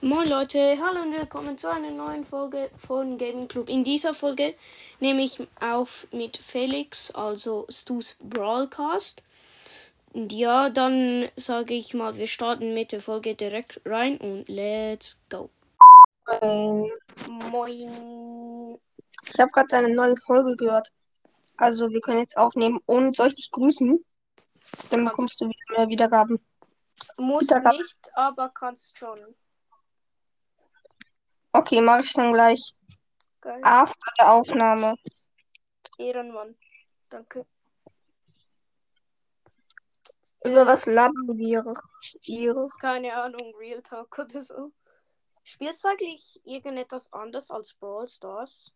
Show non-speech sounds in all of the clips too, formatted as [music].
Moin Leute, hallo und willkommen zu einer neuen Folge von Gaming Club. In dieser Folge nehme ich auf mit Felix, also Stu's Brawlcast. Und ja, dann sage ich mal, wir starten mit der Folge direkt rein und let's go. Ähm, Moin. Ich habe gerade deine neue Folge gehört. Also wir können jetzt aufnehmen und soll ich dich grüßen? Dann bekommst du wieder mehr Wiedergaben. Muss Wiedergabe. nicht, aber kannst schon. Okay, mache ich dann gleich. Geil. After der Aufnahme. Ehrenmann. Danke. Über was labern wir? Keine Ahnung, Real Talk oder so. Spielst du eigentlich irgendetwas anderes als Brawl Stars?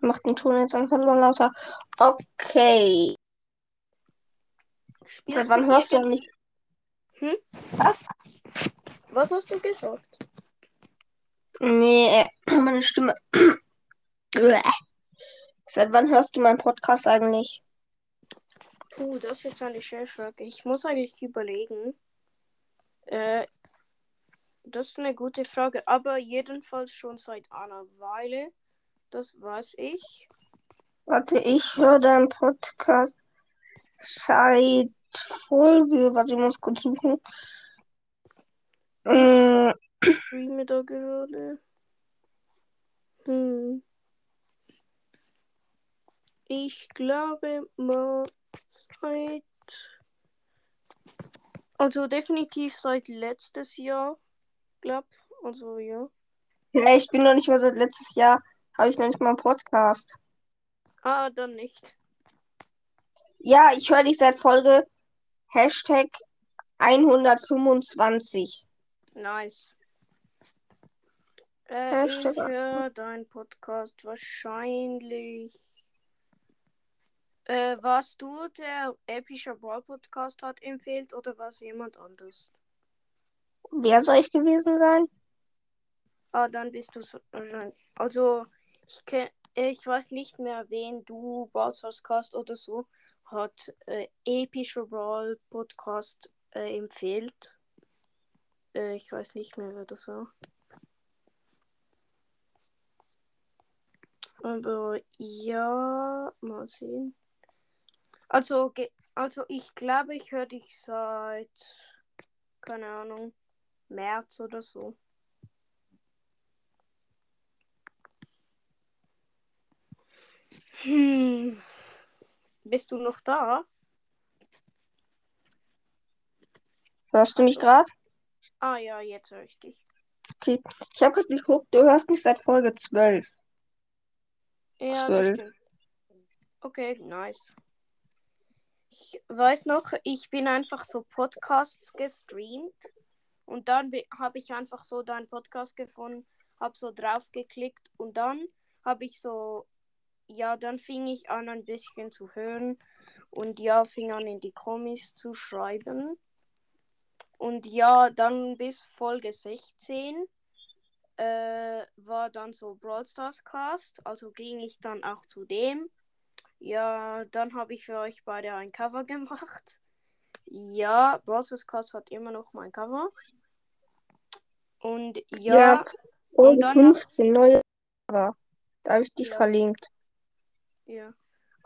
Macht den Ton jetzt einfach mal lauter. Okay. Spielst Seit wann hörst du nicht? Hm? Was? Was hast du gesagt? Nee, äh, [clears throat] meine Stimme. [clears throat] Seit wann hörst du meinen Podcast eigentlich? Puh, das ist jetzt eine schwere Frage. Ich muss eigentlich überlegen. Äh, das ist eine gute Frage, aber jedenfalls schon seit einer Weile. Das weiß ich. Warte, ich höre deinen Podcast seit Folge. Warte, ich muss kurz suchen. Mm, Streame da gerade. Hm. Ich glaube mal seit. Also definitiv seit letztes Jahr. Glaub. Also ja. Ja, ich bin noch nicht mal seit letztes Jahr, habe ich noch nicht mal einen Podcast. Ah, dann nicht. Ja, ich höre dich seit Folge Hashtag 125. Nice. Äh, ich höre deinen Podcast wahrscheinlich. Äh, warst du der epischer Brawl Podcast hat empfiehlt oder war es jemand anders? Wer soll ich gewesen sein? Ah, dann bist du so. Also, ich, kenn, ich weiß nicht mehr, wen du Brawl Stars Cast oder so hat äh, epischer Brawl Podcast äh, empfiehlt. Äh, ich weiß nicht mehr, wer das war. Aber ja, mal sehen. Also, also ich glaube, ich höre dich seit, keine Ahnung, März oder so. Hm. Bist du noch da? Hörst du mich gerade? Ah ja, jetzt höre ich dich. Okay. Ich habe gerade geguckt, du hörst mich seit Folge 12. Ja, das Zwölf. stimmt. Okay, nice. Ich weiß noch, ich bin einfach so Podcasts gestreamt und dann habe ich einfach so deinen Podcast gefunden, habe so drauf geklickt und dann habe ich so, ja, dann fing ich an ein bisschen zu hören und ja, fing an in die Comics zu schreiben. Und ja, dann bis Folge 16 äh, war dann so Brawl Stars Cast, also ging ich dann auch zu dem. Ja, dann habe ich für euch beide ein Cover [laughs] gemacht. Ja, Brawl Stars Cast hat immer noch mein Cover. Und ja, Folge dann noch- 15, neue. Da habe ich dich Ja. verlinkt. ja.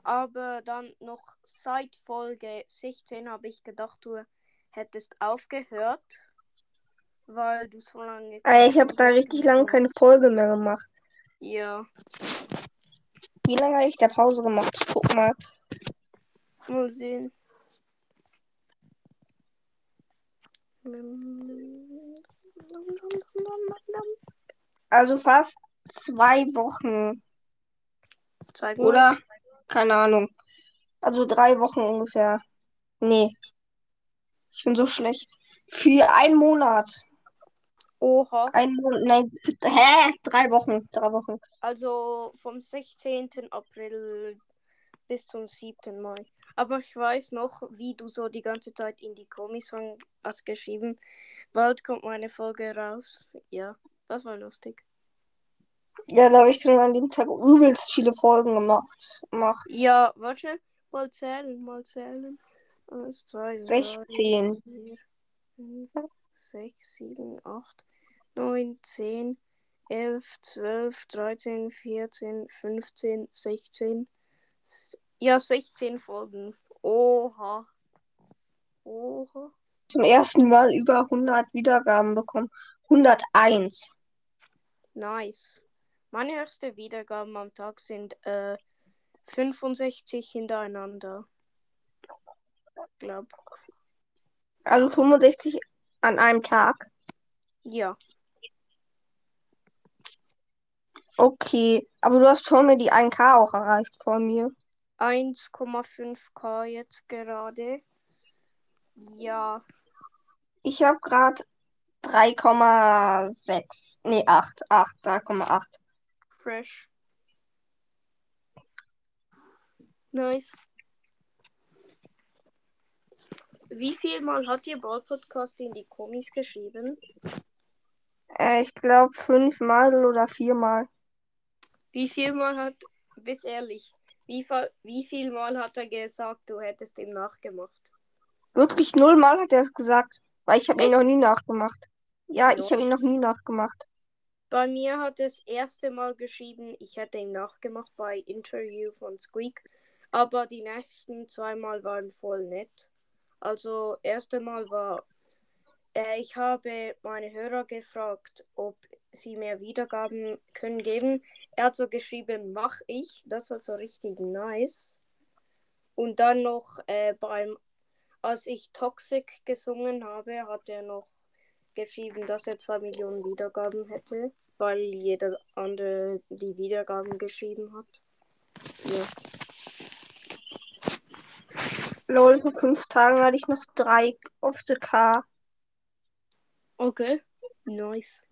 Aber dann noch seit Folge 16 habe ich gedacht, du hättest aufgehört, weil du so lange. Ich habe da richtig lange keine Folge mehr gemacht. Ja, Wie lange habe ich da Pause gemacht? Ich guck mal. mal sehen. Also fast zwei Wochen. Zeig mal. Oder? Keine Ahnung. Also drei Wochen ungefähr. Nee. Ich bin so schlecht. Für einen Monat. Oha. Ein Monat. Nein. Hä? Drei Wochen. Drei Wochen. Also vom 16. April bis zum 7. Mai. Aber ich weiß noch, wie du so die ganze Zeit in die Kommis hast geschrieben. Bald kommt meine Folge raus. Ja, das war lustig. Ja, da habe ich dann an dem Tag übelst viele Folgen gemacht. gemacht. Ja, warte. Mal zählen, mal zählen. Eins, zwei, drei, 16. vier, fünf, sechs, sieben, acht, neun, zehn, elf, zwölf, dreizehn, vierzehn, fünfzehn, sechzehn. S- Ja, 16 Folgen. Oha. Oha. Zum ersten Mal über 100 Wiedergaben bekommen. 101. Nice. Meine höchste Wiedergaben am Tag sind äh, 65 hintereinander. Glaub. Also 65 an einem Tag. Ja. Okay. Aber du hast vor mir die 1K auch erreicht vor mir. 1,5k jetzt gerade. Ja. Ich habe gerade 3,6. Nee, 8. 8. 3,8. Fresh. Nice. Wie viel Mal hat ihr Ball Podcast in die Kommis geschrieben? Äh, ich glaube fünfmal oder viermal. Wie viel Mal hat, bis ehrlich, wie, wie viel Mal hat er gesagt, du hättest ihm nachgemacht? Wirklich nullmal hat er es gesagt. Weil ich habe ihn noch nie nachgemacht. Ja, ich habe ihn noch nie nachgemacht. Bei mir hat er das erste Mal geschrieben, ich hätte ihm nachgemacht bei Interview von Squeak, aber die nächsten zwei Mal waren voll nett. Also, erste Mal war, äh, ich habe meine Hörer gefragt, ob sie mir Wiedergaben können geben. Er hat so geschrieben, mach ich. Das war so richtig nice. Und dann noch äh, beim, als ich Toxic gesungen habe, hat er noch geschrieben, dass er zwei Millionen Wiedergaben hätte, weil jeder andere die Wiedergaben geschrieben hat. Ja. Lol, vor fünf Tagen hatte ich noch drei auf der K. Okay. Nice.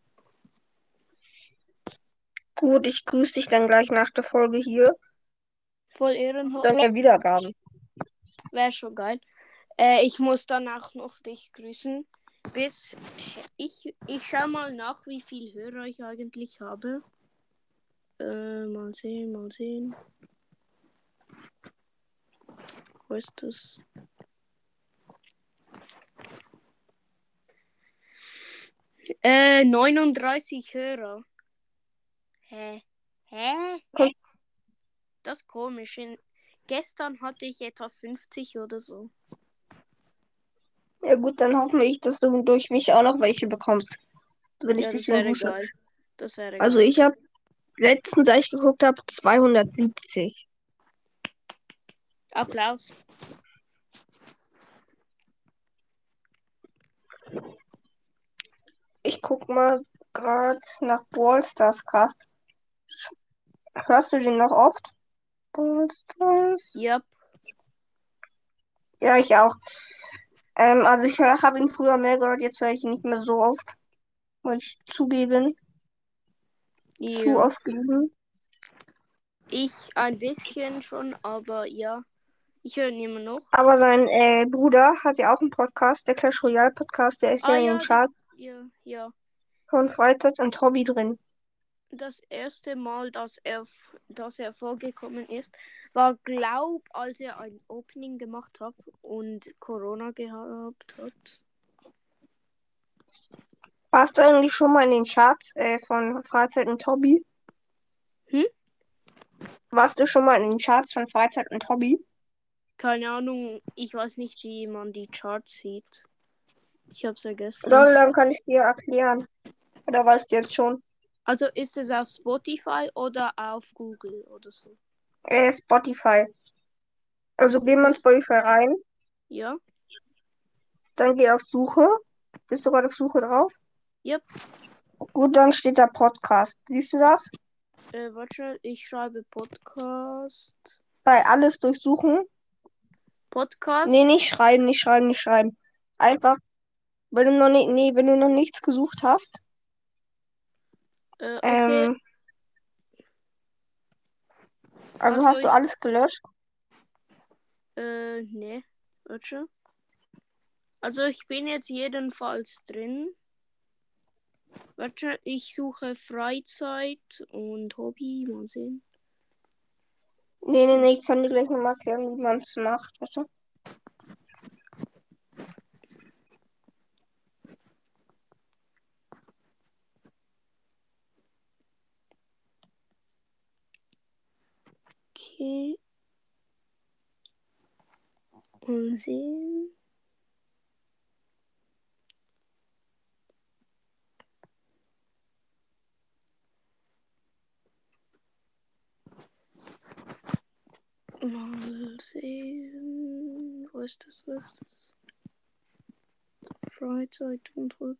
Gut, ich grüße dich dann gleich nach der Folge hier. Voll ehrenhaft. Dann ja Wiedergaben. Wäre schon geil. Äh, ich muss danach noch dich grüßen. Bis ich, ich schau mal nach, wie viel Hörer ich eigentlich habe. Äh, mal sehen, mal sehen. Wo ist das? Äh, 39 Hörer. Hä? Hä? Das ist komisch. In, gestern hatte ich etwa 50 oder so. Ja gut, dann hoffe ich, dass du durch mich auch noch welche bekommst. Wenn ich Ja, dich das wäre grüße. geil. Das wäre Also ich habe letztens, als ich geguckt habe, 270. Applaus. Ich guck mal gerade nach Brawl Stars Cast. Hörst du den noch oft? Yep. Ja, ich auch. Ähm, also ich habe ihn früher mehr gehört, jetzt höre ich ihn nicht mehr so oft. Muss ich zugeben. Zu Ja. oft geben. Ich ein bisschen schon, aber ja. Ich höre ihn immer noch. Aber sein äh, Bruder hat ja auch einen Podcast, der Clash Royale Podcast, der ist ja Ah, in ja, den Charts Ja, ja. von Freizeit und Hobby drin. Das erste Mal, dass er, dass er vorgekommen ist, war, glaub, als er ein Opening gemacht hat und Corona gehabt hat. Warst du eigentlich schon mal in den Charts äh, von Freizeit und Hobby? Hm? Warst du schon mal in den Charts von Freizeit und Hobby? Keine Ahnung, ich weiß nicht, wie man die Charts sieht. Ich hab's vergessen. Lol, dann kann ich dir erklären. Oder weißt du jetzt schon? Also ist es auf Spotify oder auf Google oder so? Äh, Spotify. Also geh mal in Spotify rein, Ja? dann geh auf Suche. Bist du gerade auf Suche drauf? Yep. Gut, dann steht da Podcast. Siehst du das? Äh, warte, ich schreibe Podcast. Bei alles durchsuchen. Podcast? Nee, nicht schreiben, nicht schreiben, nicht schreiben. Einfach, wenn du noch nicht, nee, wenn du noch nichts gesucht hast. Äh, okay. Ähm, also Was hast du ich- alles gelöscht? Äh, ne. Warte. Also ich bin jetzt jedenfalls drin. Warte, ich suche Freizeit und Hobby. Mal sehen. Nee, nee, nee, ich kann dir gleich nochmal erklären, wie man es macht. Warte. Okay. Mal sehen. Mal sehen. Wo ist das? Wo ist das? Freizeit und Hobby.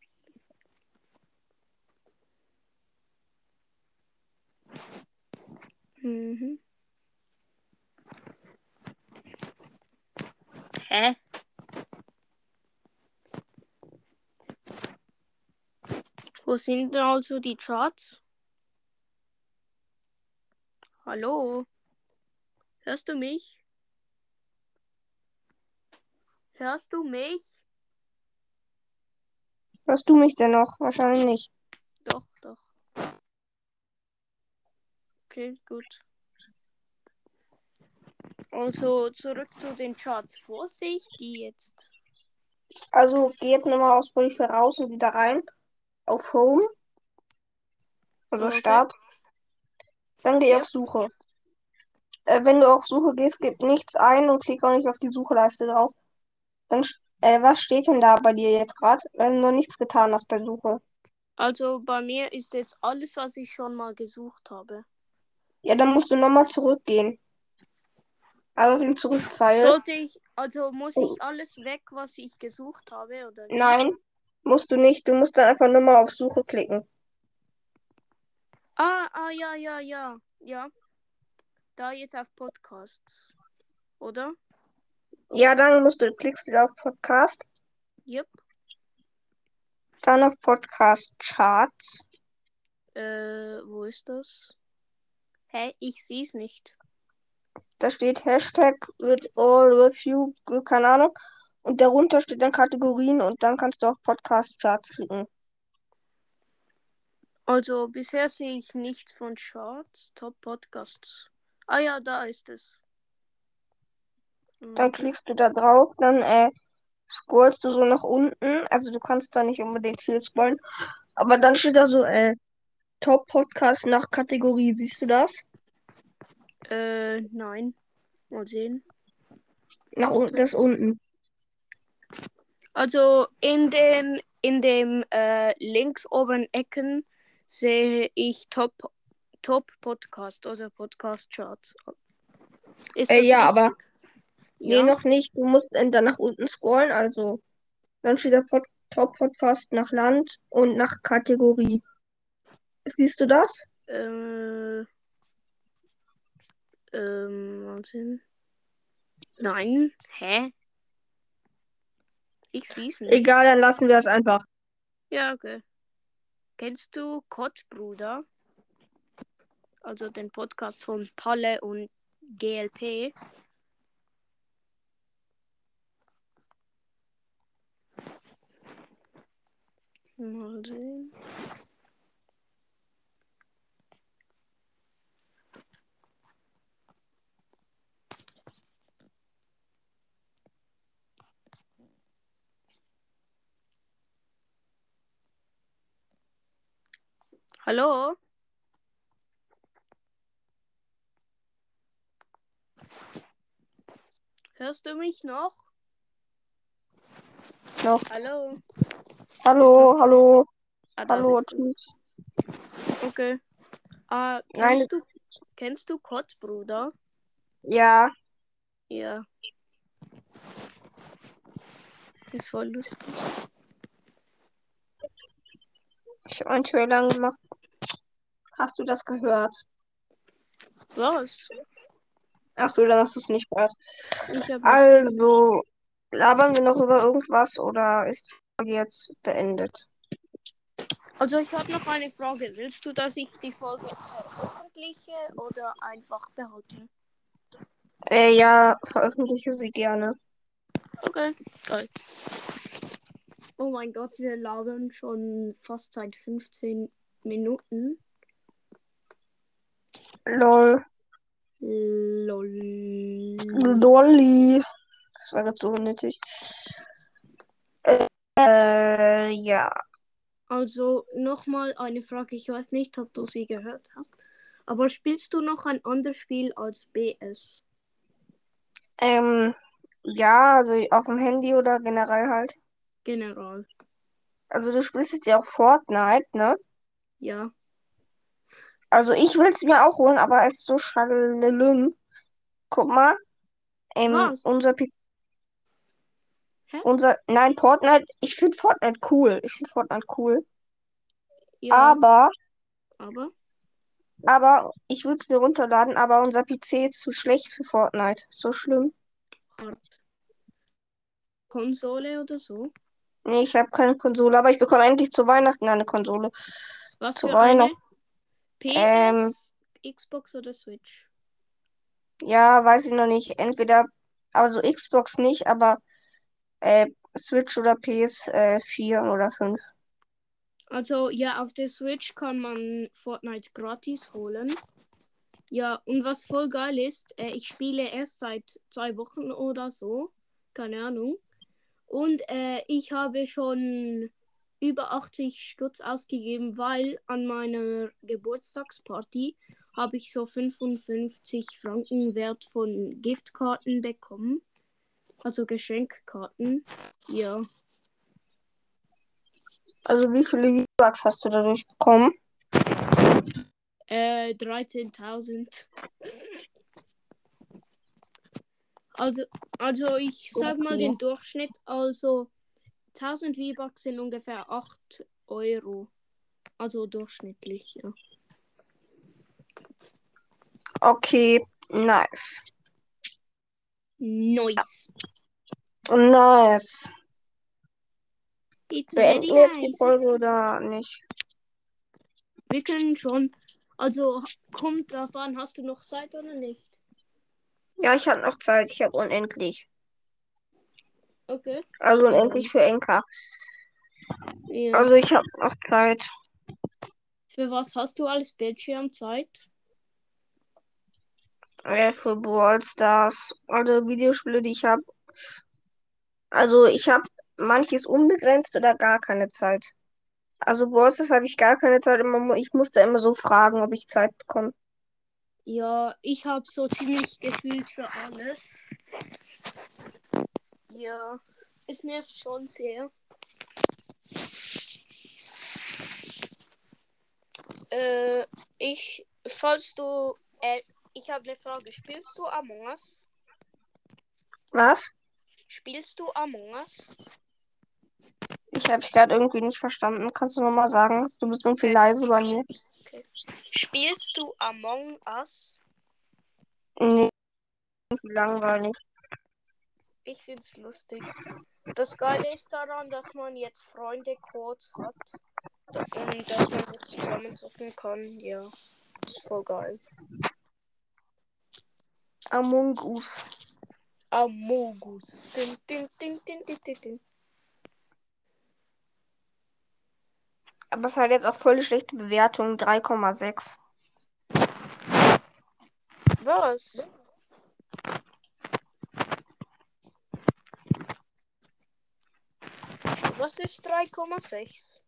Mhm. Hä? Wo sind denn also die Charts? Hallo? Hörst du mich? Hörst du mich? Hörst du mich denn noch? Wahrscheinlich nicht. Doch, doch. Okay, gut. Also zurück zu den Charts. Wo sehe ich die jetzt? Also geh jetzt nochmal aus Spotify raus und wieder rein. Auf Home. Also Okay. Start. Dann geh Ja. auf Suche. Äh, wenn du auf Suche gehst, gib nichts ein und klick auch nicht auf die Sucheleiste drauf. Dann, äh, was steht denn da bei dir jetzt gerade, wenn du noch nichts getan hast bei Suche? Also bei mir ist jetzt alles, was ich schon mal gesucht habe. Ja, dann musst du nochmal zurückgehen. Also auf den Zurückpfeil. Sollte ich, also muss ich alles weg, was ich gesucht habe, oder? Nein, musst du nicht. Du musst dann einfach nochmal auf Suche klicken. Ah, ah, ja, ja, ja, ja. Da jetzt auf Podcasts. Oder? Ja, dann musst du, klickst wieder auf Podcast, Yep. dann auf Podcast Charts. Äh, wo ist das? Hä? Ich sehe es nicht. Da steht Hashtag with all review, keine Ahnung. Und darunter steht dann Kategorien und dann kannst du auf Podcast Charts klicken. Also bisher sehe ich nichts von Charts, Top Podcasts. Ah ja, da ist es. Dann Mhm. klickst du da drauf, dann äh, scrollst du so nach unten. Also du kannst da nicht unbedingt viel scrollen. Aber dann steht da so äh, Top Podcast nach Kategorie. Siehst du das? Äh, nein. Mal sehen. Nach unten, das unten. Also in den in dem äh, links oben Ecken sehe ich Top Top Podcast oder Podcast Charts. Ist Äh, ja, aber- richtig? Nee, Ja. noch nicht. Du musst dann nach unten scrollen. Also dann steht der Pod Top Podcast nach Land und nach Kategorie. Siehst du das? Äh, ähm, mal sehen. Nein, hä? Ich sehe es nicht. Egal, dann lassen wir es einfach. Ja, okay. Kennst du Kottbruder? Also den Podcast von Palle und GLP. Mal sehen. Hallo? Hörst du mich noch? Noch. Hallo? Hallo, hallo, Ah, hallo, tschüss. Okay. Ah, Nein. kennst du, kennst du Kottbruder? Ja, Ja. Ist voll lustig. ich habe einen Trailer gemacht. Hast du das gehört? Was? Ach so, dann hast du es nicht gehört. Also, labern wir noch über irgendwas oder ist die Folge jetzt beendet? Also ich habe noch eine Frage. Willst du, dass ich die Folge veröffentliche oder einfach behalte? Äh, ja, veröffentliche sie gerne. Okay, geil. Oh mein Gott, wir labern schon fast seit 15 Minuten. Lol. Lol. Lolli. Das war jetzt so unnötig. Äh, ja. Also nochmal eine Frage, ich weiß nicht, ob du sie gehört hast. Aber spielst du noch ein anderes Spiel als BS? Ähm, ja, also auf dem Handy oder generell halt. General. Also du spielst jetzt ja auch Fortnite, ne? Ja. Also ich will es mir auch holen, aber es ist so schade. Guck mal. Ähm, Was? unser Pi- Hä? unser nein, Fortnite, ich finde Fortnite cool. Ich finde Fortnite cool. Ja. Aber, aber? aber ich würde es mir runterladen, aber unser PC ist zu schlecht für Fortnite. So schlimm. Hart. Konsole oder so? Nee, ich habe keine Konsole, aber ich bekomme endlich zu Weihnachten eine Konsole. Was Zu für eine? Weihnachten. Ähm. PS, Xbox oder Switch? Ja, weiß ich noch nicht. Entweder, also Xbox nicht, aber äh, Switch oder PS4 oder 5. Also ja, auf der Switch kann man Fortnite gratis holen. Ja, und was voll geil ist, äh, ich spiele erst seit zwei Wochen oder so. Keine Ahnung. Und äh, ich habe schon über 80 Stutz ausgegeben, weil an meiner Geburtstagsparty habe ich so 55 Franken Wert von Giftkarten bekommen. Also Geschenkkarten. Ja. Also wie viele V-Bucks hast du dadurch bekommen? Äh, 13.000. Also, also ich sag mal den Durchschnitt. Also 1000 V-Bucks sind ungefähr 8 Euro. Also durchschnittlich, ja. Okay, nice. Nice. Nice. It's Beenden wir jetzt die nice. Folge oder nicht? Wir können schon. Also kommt drauf an, hast du noch Zeit oder nicht? Ja, ich habe noch Zeit. Ich habe unendlich. Okay. Also unendlich für Enka. Ja. Also ich habe noch Zeit. Für was hast du alles Bildschirmzeit? Äh, für Brawl Stars. Also Videospiele, die ich habe. Also ich habe manches unbegrenzt oder gar keine Zeit. Also Brawl Stars habe ich gar keine Zeit. Immer, ich musste immer so fragen, ob ich Zeit bekomme. Ja, ich habe so ziemlich gefühlt für alles. Ja, es nervt schon sehr. Äh, ich, falls du, äh, ich habe eine Frage. Spielst du Among Us? Was? Spielst du Among Us? Ich habe dich gerade irgendwie nicht verstanden. Kannst du nochmal sagen? Du bist irgendwie leise bei mir. Spielst du Among Us? Nee, langweilig. Ich find's lustig. Das Geile ist daran, dass man jetzt Freunde-Codes hat. Und dass man so zusammenzocken kann. Ja. Das ist voll geil. Among Us. Amogus. Din, din, din, din, din, din, din. Aber es hat jetzt auch voll schlechte Bewertung. 3,6. Was? Was ist 3,6?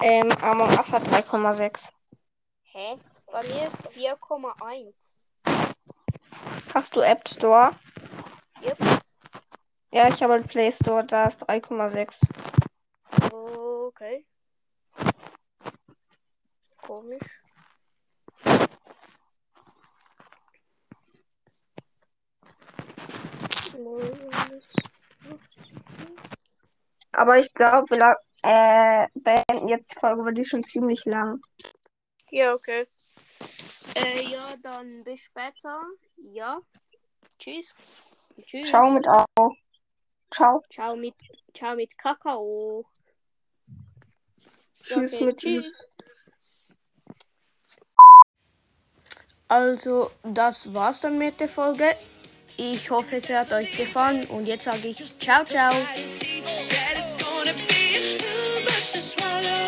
Ähm, Among Us hat 3,6. Hä? Bei mir ist 4,1. Hast du App Store? Yep. Ja, ich habe einen Play Store, da ist 3,6. Okay. Komisch. Aber ich glaube, wir la- äh, beenden jetzt die Folge, weil die ist schon ziemlich lang. Ja, okay. Äh, ja, dann bis später. Ja. Tschüss. Tschüss. Ciao mit Au. Ciao. Ciao mit, ciao mit Kakao. Tschüss Okay, mit tschüss. Tschüss. Also, das war's dann mit der Folge. Ich hoffe, es hat euch gefallen und jetzt sage ich ciao, ciao. smile.